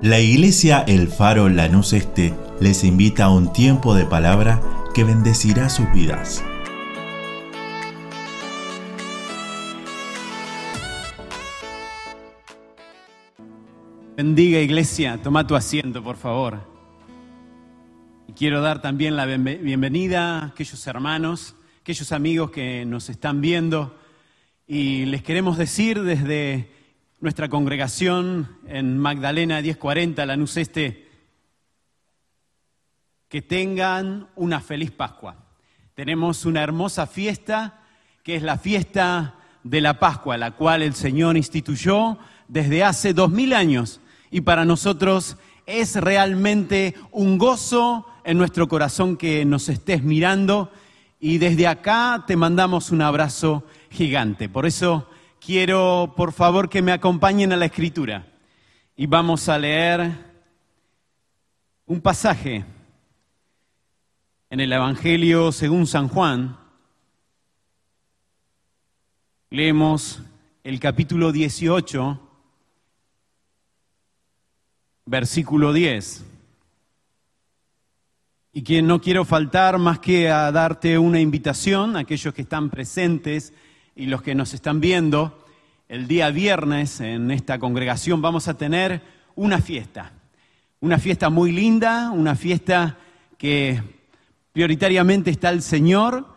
La iglesia El Faro Lanús Este les invita a un tiempo de palabra que bendecirá sus vidas. Bendiga iglesia, toma tu asiento por favor. Y quiero dar también la bienvenida a aquellos hermanos, aquellos amigos que nos están viendo y les queremos decir desde nuestra congregación en Magdalena 1040, Lanús Este, que tengan una feliz Pascua. Tenemos una hermosa fiesta, que es la fiesta de la Pascua, la cual el Señor instituyó desde hace dos mil años. Y para nosotros es realmente un gozo en nuestro corazón que nos estés mirando. Y desde acá te mandamos un abrazo gigante. Por eso quiero, por favor, que me acompañen a la escritura. Y vamos a leer un pasaje en el Evangelio según San Juan. Leemos el capítulo 18, versículo 10. Y que no quiero faltar más que a darte una invitación aquellos que están presentes y los que nos están viendo, el día viernes en esta congregación vamos a tener una fiesta. Una fiesta muy linda, una fiesta que prioritariamente está el Señor,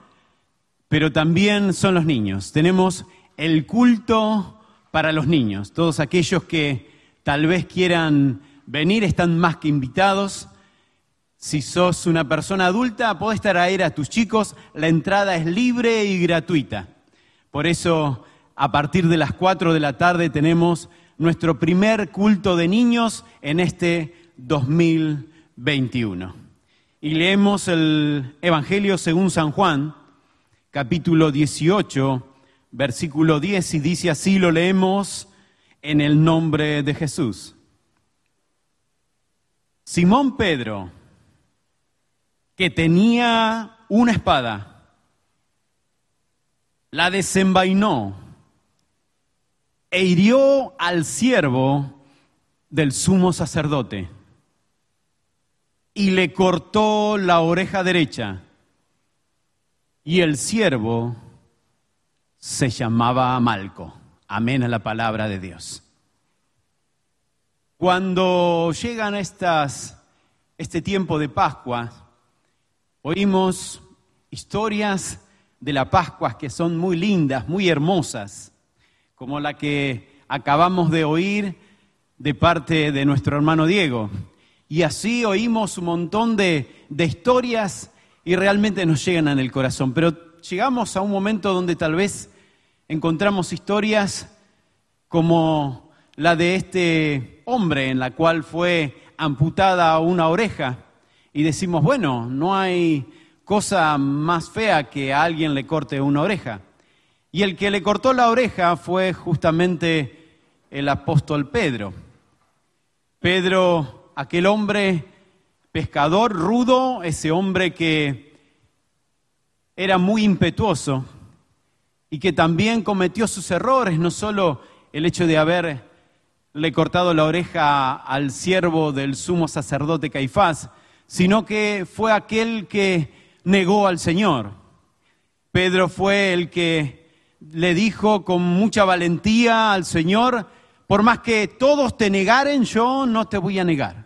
pero también son los niños. Tenemos el culto para los niños. Todos aquellos que tal vez quieran venir están más que invitados. Si sos una persona adulta, podés traer a tus chicos. La entrada es libre y gratuita. Por eso, a partir de las 4 de la tarde tenemos nuestro primer culto de niños en este 2021. Y leemos el Evangelio según San Juan, capítulo 18, versículo 10, y dice así, lo leemos en el nombre de Jesús. Simón Pedro, que tenía una espada, la desenvainó e hirió al siervo del sumo sacerdote y le cortó la oreja derecha. Y el siervo se llamaba Malco. Amén a la palabra de Dios. Cuando llegan estas, este tiempo de Pascua, oímos historias de la Pascua que son muy lindas, muy hermosas, como la que acabamos de oír de parte de nuestro hermano Diego. Y así oímos un montón de, de historias y realmente nos llegan en el corazón. Pero llegamos a un momento donde tal vez encontramos historias como la de este hombre en la cual fue amputada una oreja y decimos, bueno, no hay cosa más fea que a alguien le corte una oreja. Y el que le cortó la oreja fue justamente el apóstol Pedro. Pedro, aquel hombre pescador rudo, ese hombre que era muy impetuoso y que también cometió sus errores, no solo el hecho de haberle cortado la oreja al siervo del sumo sacerdote Caifás, sino que fue aquel que negó al Señor. Pedro fue el que le dijo con mucha valentía al Señor, por más que todos te negaren, yo no te voy a negar.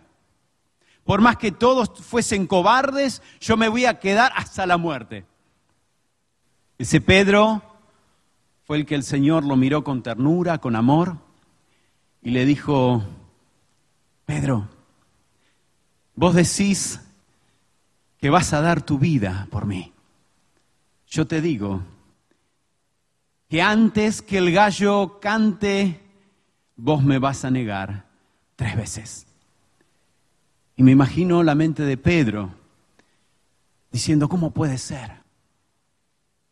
Por más que todos fuesen cobardes, yo me voy a quedar hasta la muerte. Ese Pedro fue el que el Señor lo miró con ternura, con amor, y le dijo, Pedro, vos decís que vas a dar tu vida por mí. Yo te digo que antes que el gallo cante, vos me vas a negar tres veces. Y me imagino la mente de Pedro diciendo, ¿cómo puede ser?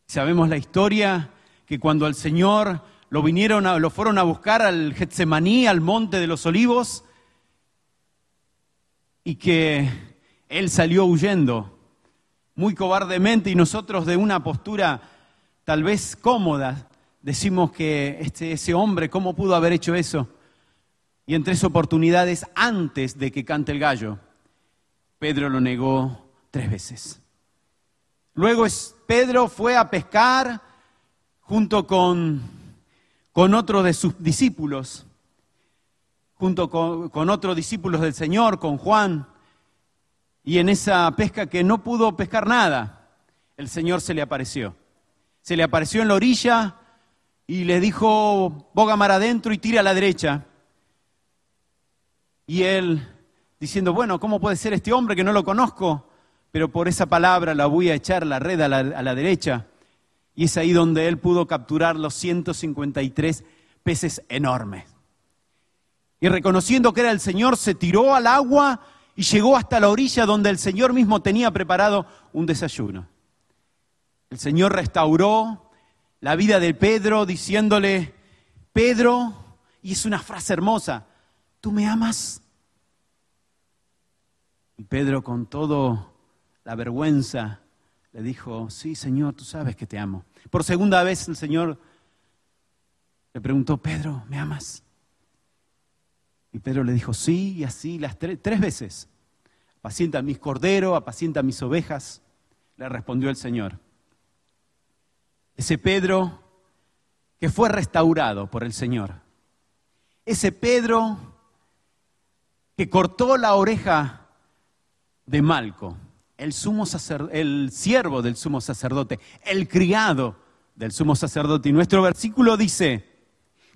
Sabemos la historia que cuando al Señor lo vinieron lo fueron a buscar al Getsemaní, al monte de los olivos, y que él salió huyendo muy cobardemente y nosotros de una postura tal vez cómoda decimos que este, ese hombre, ¿cómo pudo haber hecho eso? Y en tres oportunidades antes de que cante el gallo, Pedro lo negó tres veces. Luego Pedro fue a pescar junto con, con otro de sus discípulos, junto con, con otros discípulos del Señor, con Juan, y en esa pesca que no pudo pescar nada, el Señor se le apareció. Se le apareció en la orilla y le dijo, boga mar adentro y tira a la derecha. Y él, diciendo, bueno, ¿cómo puede ser este hombre que no lo conozco? Pero por esa palabra la voy a echar la red a la, a la derecha. Y es ahí donde él pudo capturar los 153 peces enormes. Y reconociendo que era el Señor, se tiró al agua y llegó hasta la orilla donde el Señor mismo tenía preparado un desayuno. El Señor restauró la vida de Pedro diciéndole, Pedro, y es una frase hermosa, ¿tú me amas? Y Pedro con todo la vergüenza le dijo, sí, Señor, tú sabes que te amo. Por segunda vez el Señor le preguntó, Pedro, ¿me amas? Y Pedro le dijo, sí, y así las tres, veces. Apacienta mis corderos, apacienta mis ovejas, le respondió el Señor. Ese Pedro que fue restaurado por el Señor. Ese Pedro que cortó la oreja de Malco, el siervo del sumo sacerdote, el criado del sumo sacerdote. Y nuestro versículo dice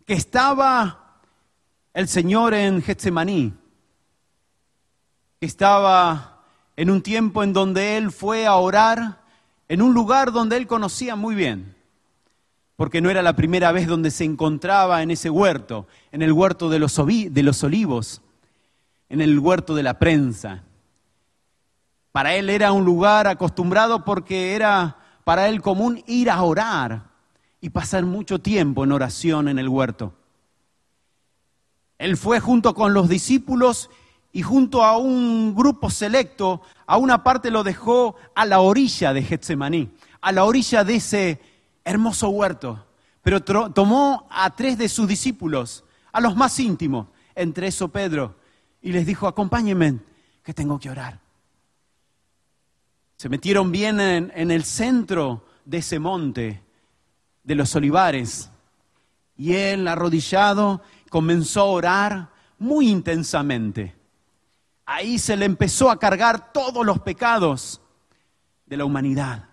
que estaba el Señor en Getsemaní, estaba en un tiempo en donde Él fue a orar en un lugar donde Él conocía muy bien, porque no era la primera vez donde se encontraba en ese huerto, en el huerto de los olivos, en el huerto de la prensa. Para Él era un lugar acostumbrado porque era para Él común ir a orar y pasar mucho tiempo en oración en el huerto. Él fue junto con los discípulos y junto a un grupo selecto, a una parte lo dejó a la orilla de Getsemaní, a la orilla de ese hermoso huerto. Pero tomó a tres de sus discípulos, a los más íntimos, entre eso Pedro, y les dijo, acompáñenme, que tengo que orar. Se metieron bien en, en el centro de ese monte, de los olivares, y él arrodillado comenzó a orar muy intensamente. Ahí se le empezó a cargar todos los pecados de la humanidad.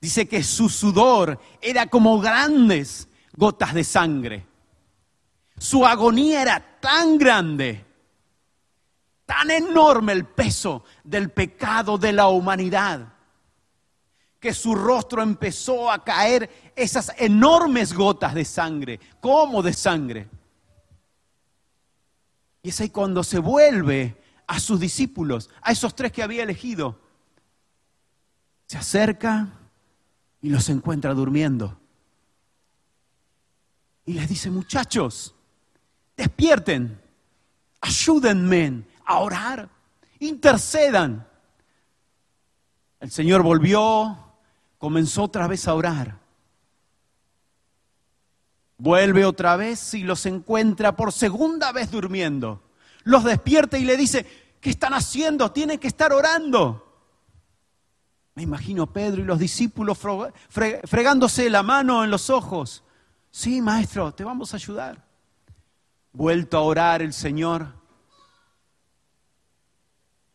Dice que su sudor era como grandes gotas de sangre. Su agonía era tan grande, tan enorme el peso del pecado de la humanidad, que su rostro empezó a caer esas enormes gotas de sangre, como de sangre. Y es ahí cuando se vuelve a sus discípulos, a esos tres que había elegido. Se acerca y los encuentra durmiendo. Y les dice, muchachos, despierten, ayúdenme a orar, intercedan. El Señor volvió, comenzó otra vez a orar. Vuelve otra vez y los encuentra por segunda vez durmiendo. Los despierta y le dice, ¿qué están haciendo? Tienen que estar orando. Me imagino Pedro y los discípulos fregándose la mano en los ojos. Sí, maestro, te vamos a ayudar. Vuelto a orar el Señor,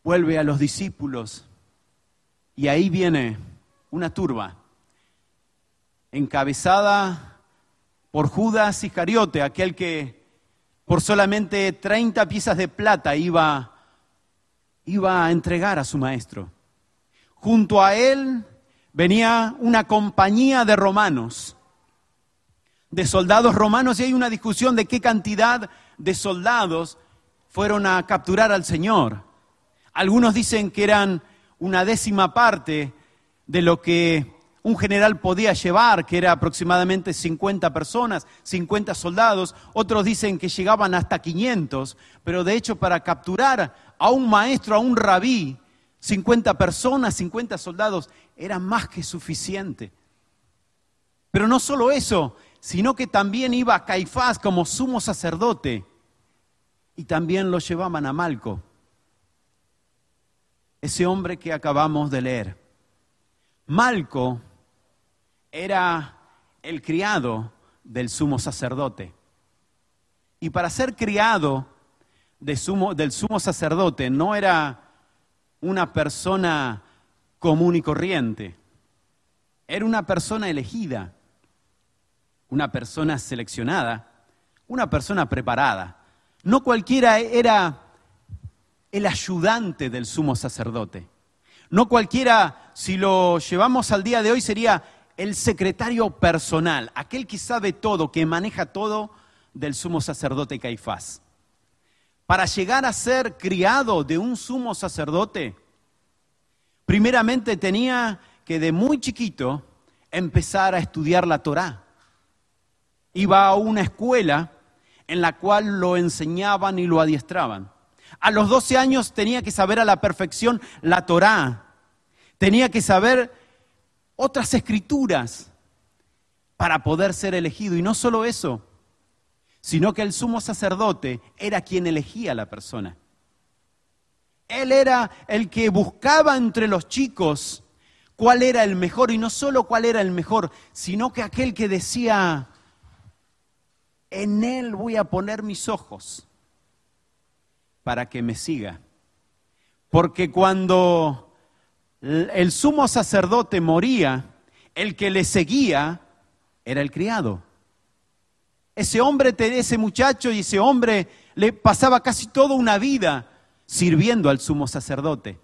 vuelve a los discípulos y ahí viene una turba encabezada por Judas Iscariote, aquel que por solamente 30 piezas de plata iba, iba a entregar a su maestro. Junto a él venía una compañía de romanos, de soldados romanos, y hay una discusión de qué cantidad de soldados fueron a capturar al Señor. Algunos dicen que eran una décima parte de lo que un general podía llevar, que era aproximadamente 50 personas, 50 soldados. Otros dicen que llegaban hasta 500, pero de hecho para capturar a un maestro, a un rabí, 50 personas, 50 soldados, era más que suficiente. Pero no solo eso, sino que también iba Caifás como sumo sacerdote. y también lo llevaban a Malco, ese hombre que acabamos de leer. Malco era el criado del sumo sacerdote. Y para ser criado del sumo sacerdote no era una persona común y corriente, era una persona elegida, una persona seleccionada, una persona preparada. No cualquiera era el ayudante del sumo sacerdote. No cualquiera, si lo llevamos al día de hoy, sería el secretario personal, aquel que sabe todo, que maneja todo del sumo sacerdote Caifás. Para llegar a ser criado de un sumo sacerdote, primeramente tenía que de muy chiquito empezar a estudiar la Torá. Iba a una escuela en la cual lo enseñaban y lo adiestraban. A los 12 años tenía que saber a la perfección la Torá. Tenía que saber otras escrituras para poder ser elegido. Y no solo eso, sino que el sumo sacerdote era quien elegía a la persona. Él era el que buscaba entre los chicos cuál era el mejor, y no solo cuál era el mejor, sino que aquel que decía, en él voy a poner mis ojos para que me siga. Porque cuando el sumo sacerdote moría, el que le seguía era el criado. Ese hombre, ese muchacho y ese hombre le pasaba casi toda una vida sirviendo al sumo sacerdote.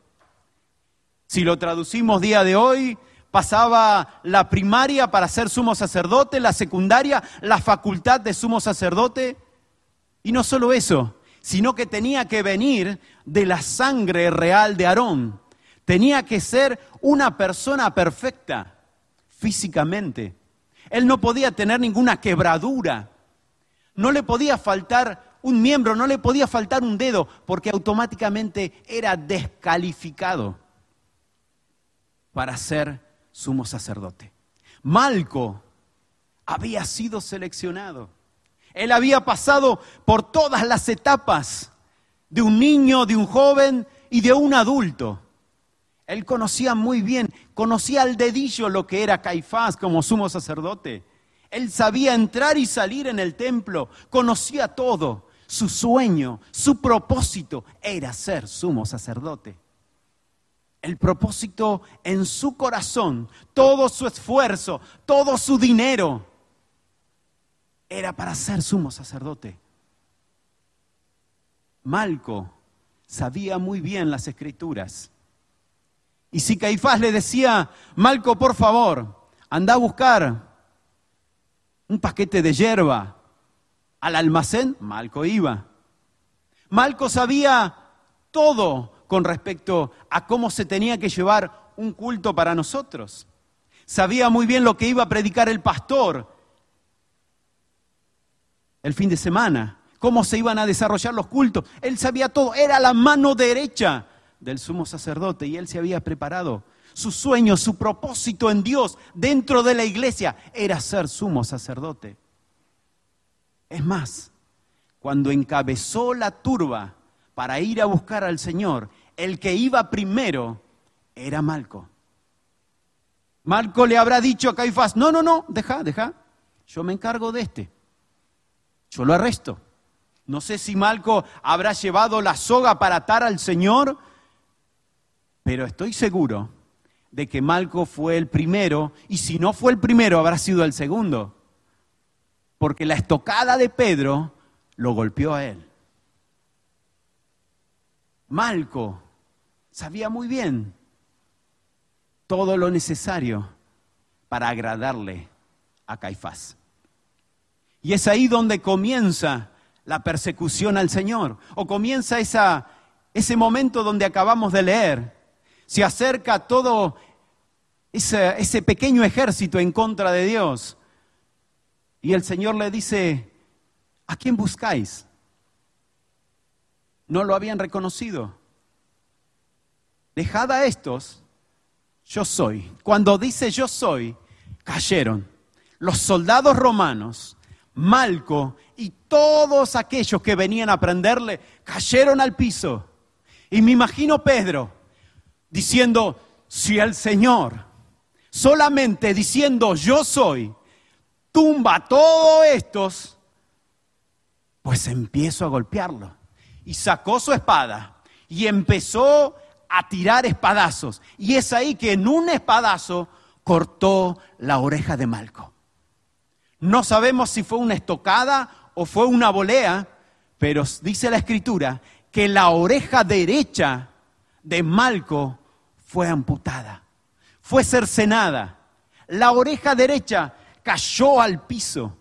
Si lo traducimos día de hoy, pasaba la primaria para ser sumo sacerdote, la secundaria, la facultad de sumo sacerdote. Y no solo eso, sino que tenía que venir de la sangre real de Aarón. Tenía que ser una persona perfecta físicamente. Él no podía tener ninguna quebradura. No le podía faltar un miembro, no le podía faltar un dedo, porque automáticamente era descalificado para ser sumo sacerdote. Malco había sido seleccionado. Él había pasado por todas las etapas de un niño, de un joven y de un adulto. Él conocía muy bien, conocía al dedillo lo que era Caifás como sumo sacerdote. Él sabía entrar y salir en el templo, conocía todo. Su sueño, su propósito era ser sumo sacerdote. El propósito en su corazón, todo su esfuerzo, todo su dinero, era para ser sumo sacerdote. Malco sabía muy bien las escrituras y si Caifás le decía, Malco, por favor, anda a buscar un paquete de hierba al almacén, Malco iba. Malco sabía todo con respecto a cómo se tenía que llevar un culto para nosotros. Sabía muy bien lo que iba a predicar el pastor el fin de semana, cómo se iban a desarrollar los cultos. Él sabía todo, era la mano derecha del sumo sacerdote y él se había preparado. Su sueño, su propósito en Dios dentro de la iglesia era ser sumo sacerdote. Es más, cuando encabezó la turba para ir a buscar al Señor, el que iba primero era Malco. Malco le habrá dicho a Caifás, no, no, no, deja, deja, yo me encargo de este. Yo lo arresto. No sé si Malco habrá llevado la soga para atar al Señor pero estoy seguro de que Malco fue el primero, y si no fue el primero, habrá sido el segundo, porque la estocada de Pedro lo golpeó a él. Malco sabía muy bien todo lo necesario para agradarle a Caifás. Y es ahí donde comienza la persecución al Señor, o comienza ese momento donde acabamos de leer, se acerca todo ese, pequeño ejército en contra de Dios. Y el Señor le dice, ¿a quién buscáis? No lo habían reconocido. Dejad a estos, yo soy. Cuando dice yo soy, cayeron. Los soldados romanos Malco y todos aquellos que venían a prenderle cayeron al piso. Y me imagino Pedro diciendo, si el Señor, solamente diciendo yo soy, tumba todos estos, pues empiezo a golpearlo. Y sacó su espada y empezó a tirar espadazos. Y es ahí que en un espadazo cortó la oreja de Malco. No sabemos si fue una estocada o fue una volea, pero dice la escritura que la oreja derecha de Malco fue amputada, fue cercenada. La oreja derecha cayó al piso.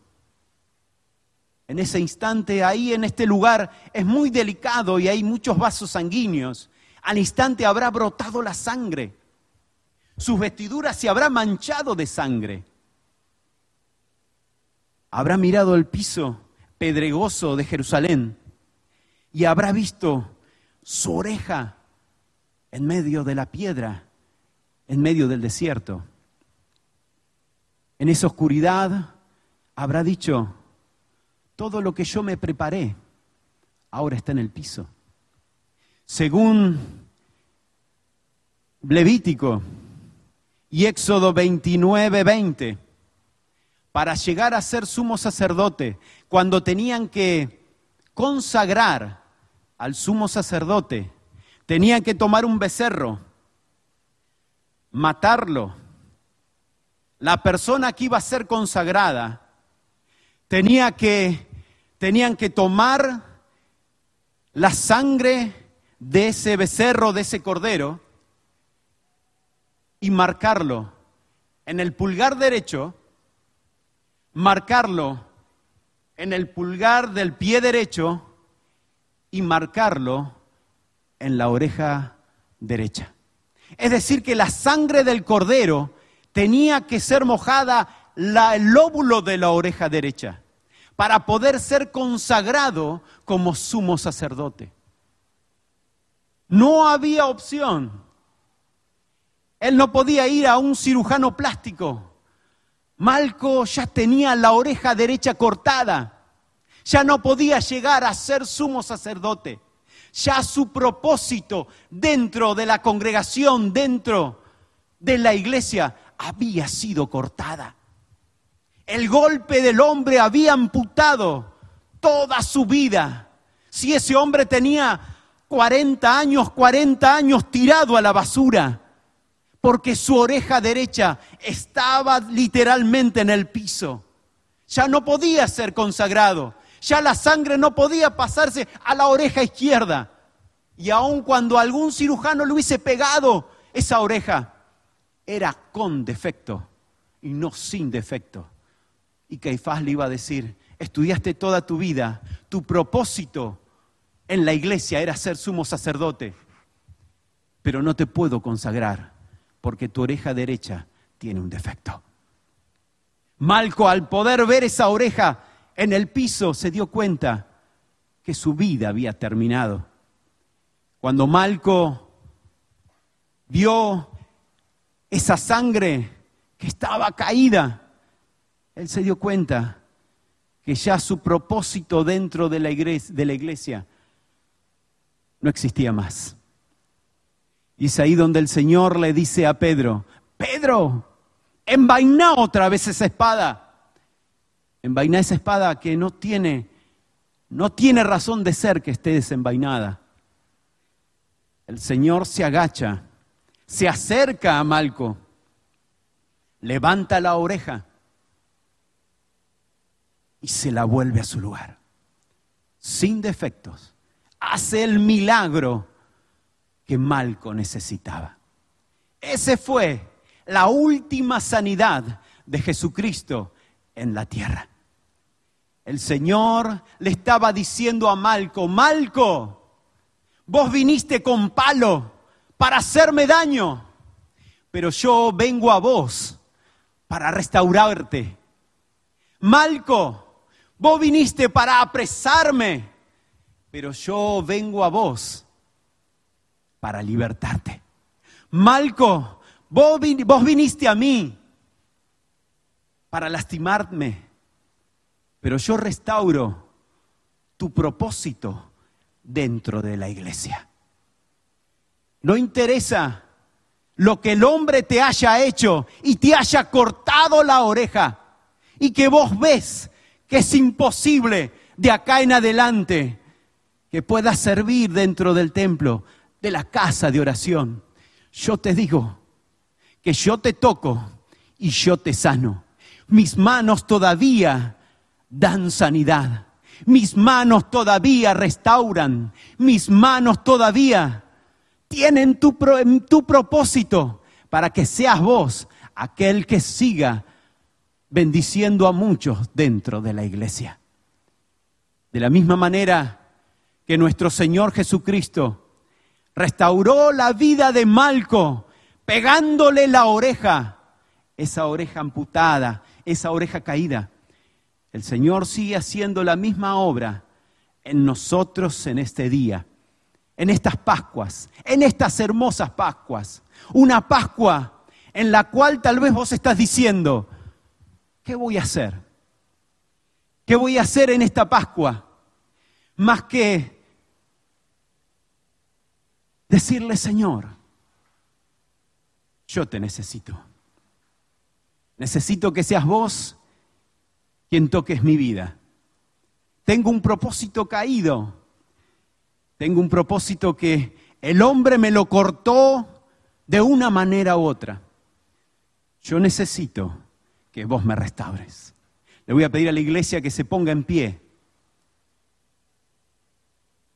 En ese instante, ahí en este lugar, es muy delicado y hay muchos vasos sanguíneos. Al instante habrá brotado la sangre. Sus vestiduras se habrá manchado de sangre. Habrá mirado el piso pedregoso de Jerusalén y habrá visto su oreja en medio de la piedra, en medio del desierto. En esa oscuridad habrá dicho, todo lo que yo me preparé ahora está en el piso. Según Levítico y Éxodo 29, 20, para llegar a ser sumo sacerdote, cuando tenían que consagrar al sumo sacerdote, tenían que tomar un becerro, matarlo. La persona que iba a ser consagrada tenía que, tenían que tomar la sangre de ese becerro, de ese cordero, y marcarlo en el pulgar derecho, marcarlo en el pulgar del pie derecho y marcarlo en la oreja derecha. Es decir, que la sangre del cordero tenía que ser mojada la, el lóbulo de la oreja derecha para poder ser consagrado como sumo sacerdote. No había opción. Él no podía ir a un cirujano plástico. Malco ya tenía la oreja derecha cortada. Ya no podía llegar a ser sumo sacerdote. Ya su propósito dentro de la congregación, dentro de la iglesia, había sido cortada. El golpe del hombre había amputado toda su vida. Si ese hombre tenía 40 años, 40 años tirado a la basura, porque su oreja derecha estaba literalmente en el piso. Ya no podía ser consagrado, ya la sangre no podía pasarse a la oreja izquierda. Y aun cuando algún cirujano le hubiese pegado esa oreja, era con defecto y no sin defecto. Y Caifás le iba a decir, estudiaste toda tu vida, tu propósito en la iglesia era ser sumo sacerdote, pero no te puedo consagrar porque tu oreja derecha tiene un defecto. Malco, al poder ver esa oreja en el piso, se dio cuenta que su vida había terminado. Cuando Malco vio esa sangre que estaba caída, él se dio cuenta que ya su propósito dentro de la iglesia, de la iglesia no existía más. Y es ahí donde el Señor le dice a Pedro, Pedro, envaina otra vez esa espada. Envaina esa espada que no tiene, no tiene razón de ser que esté desenvainada. El Señor se agacha, se acerca a Malco, levanta la oreja y se la vuelve a su lugar, sin defectos hace el milagro que Malco necesitaba. Ese fue la última sanidad de Jesucristo en la tierra. El Señor le estaba diciendo a Malco, Malco, vos viniste con palo para hacerme daño, pero yo vengo a vos para restaurarte. Malco, vos viniste para apresarme, pero yo vengo a vos para libertarte. Malco, vos, viniste a mí para lastimarme, Pero yo restauro tu propósito dentro de la iglesia. No interesa lo que el hombre te haya hecho y te haya cortado la oreja y que vos ves que es imposible de acá en adelante que puedas servir dentro del templo, de la casa de oración. Yo te digo que yo te toco y yo te sano. Mis manos todavía dan sanidad. Mis manos todavía restauran. Mis manos todavía tienen tu, propósito para que seas vos aquel que siga bendiciendo a muchos dentro de la iglesia. De la misma manera que nuestro Señor Jesucristo restauró la vida de Malco, pegándole la oreja, esa oreja amputada, esa oreja caída. El Señor sigue haciendo la misma obra en nosotros en este día, en estas Pascuas, en estas hermosas Pascuas. Una Pascua en la cual tal vez vos estás diciendo, ¿qué voy a hacer? ¿Qué voy a hacer en esta Pascua? Más que decirle, Señor, yo te necesito. Necesito que seas vos quien toques mi vida. Tengo un propósito caído. Tengo un propósito que el hombre me lo cortó de una manera u otra. Yo necesito que vos me restaures. Le voy a pedir a la iglesia que se ponga en pie.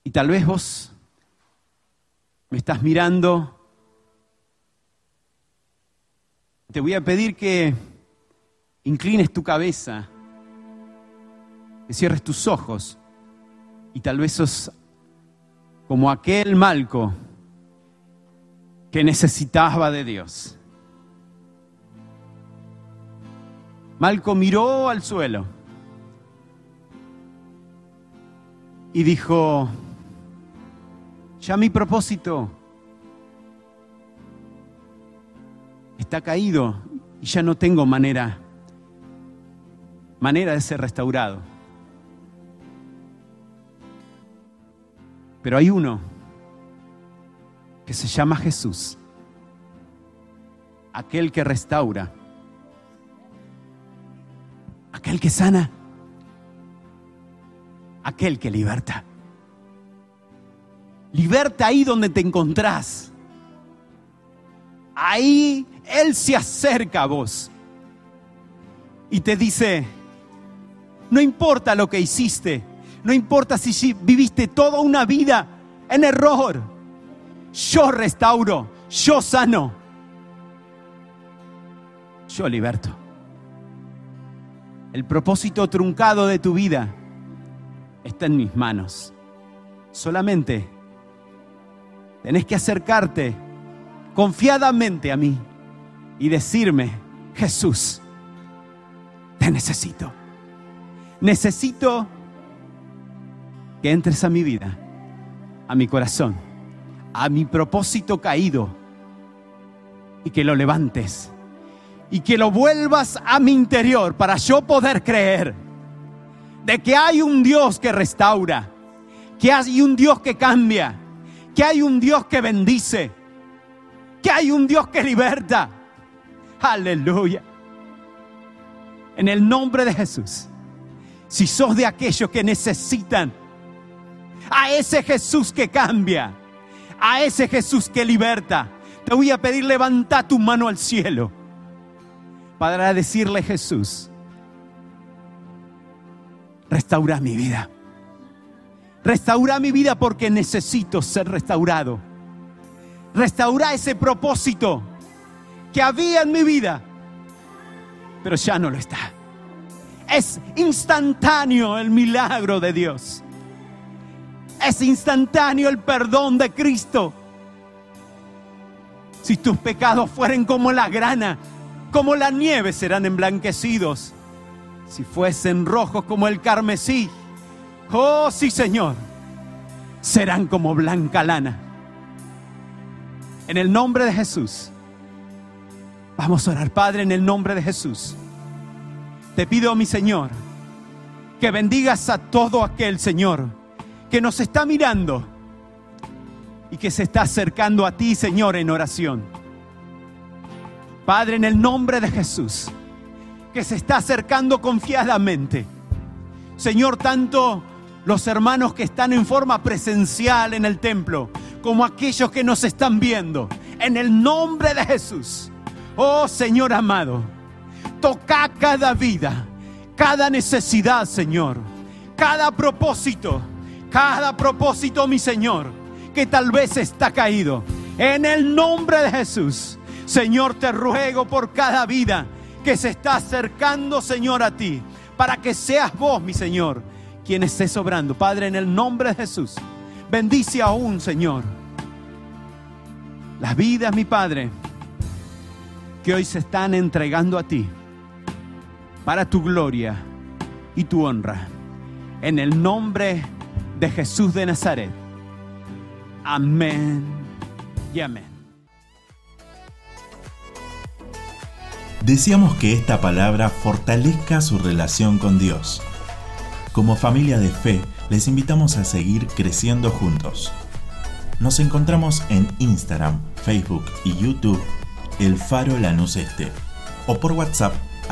Y tal vez vos me estás mirando. Te voy a pedir que inclines tu cabeza, que cierres tus ojos y tal vez sos como aquel malco que necesitaba de Dios. Malco miró al suelo y dijo, ya mi propósito está caído y ya no tengo manera manera de ser restaurado. Pero hay uno que se llama Jesús, aquel que restaura, aquel que sana, aquel que liberta. Liberta ahí donde te encontrás. Ahí Él se acerca a vos y te dice, no importa lo que hiciste. No importa si viviste toda una vida en error. Yo restauro. Yo sano. Yo liberto. El propósito truncado de tu vida está en mis manos. Solamente tenés que acercarte confiadamente a mí y decirme, Jesús, te necesito necesito que entres a mi vida, a mi corazón, a mi propósito caído y que lo levantes y que lo vuelvas a mi interior para yo poder creer de que hay un Dios que restaura, que hay un Dios que cambia, que hay un Dios que bendice, que hay un Dios que liberta. Aleluya. En el nombre de Jesús si sos de aquellos que necesitan a ese Jesús que cambia, a ese Jesús que liberta, te voy a pedir levanta tu mano al cielo para decirle Jesús, restaura mi vida. Restaura mi vida porque necesito ser restaurado. Restaura ese propósito que había en mi vida, pero ya no lo está. Es instantáneo el milagro de Dios. Es instantáneo el perdón de Cristo. Si tus pecados fueren como la grana, como la nieve serán emblanquecidos. Si fuesen rojos como el carmesí, oh sí Señor, serán como blanca lana. En el nombre de Jesús. Vamos a orar, Padre, en el nombre de Jesús. Te pido, mi Señor, que bendigas a todo aquel, Señor, que nos está mirando y que se está acercando a ti, Señor, en oración. Padre, en el nombre de Jesús, que se está acercando confiadamente. Señor, tanto los hermanos que están en forma presencial en el templo, como aquellos que nos están viendo, en el nombre de Jesús. Oh Señor amado, toca cada vida, cada necesidad, Señor, cada propósito, cada propósito, mi Señor, que tal vez está caído. En el nombre de Jesús, Señor, te ruego por cada vida que se está acercando, Señor, a ti, para que seas vos, mi Señor, quien esté sobrando. Padre, en el nombre de Jesús, bendice aún, Señor, las vidas, mi Padre, que hoy se están entregando a ti para tu gloria y tu honra. En el nombre de Jesús de Nazaret. Amén y amén. Deseamos que esta palabra fortalezca su relación con Dios. Como familia de fe, les invitamos a seguir creciendo juntos. Nos encontramos en Instagram, Facebook y YouTube, El Faro Lanús Este, o por WhatsApp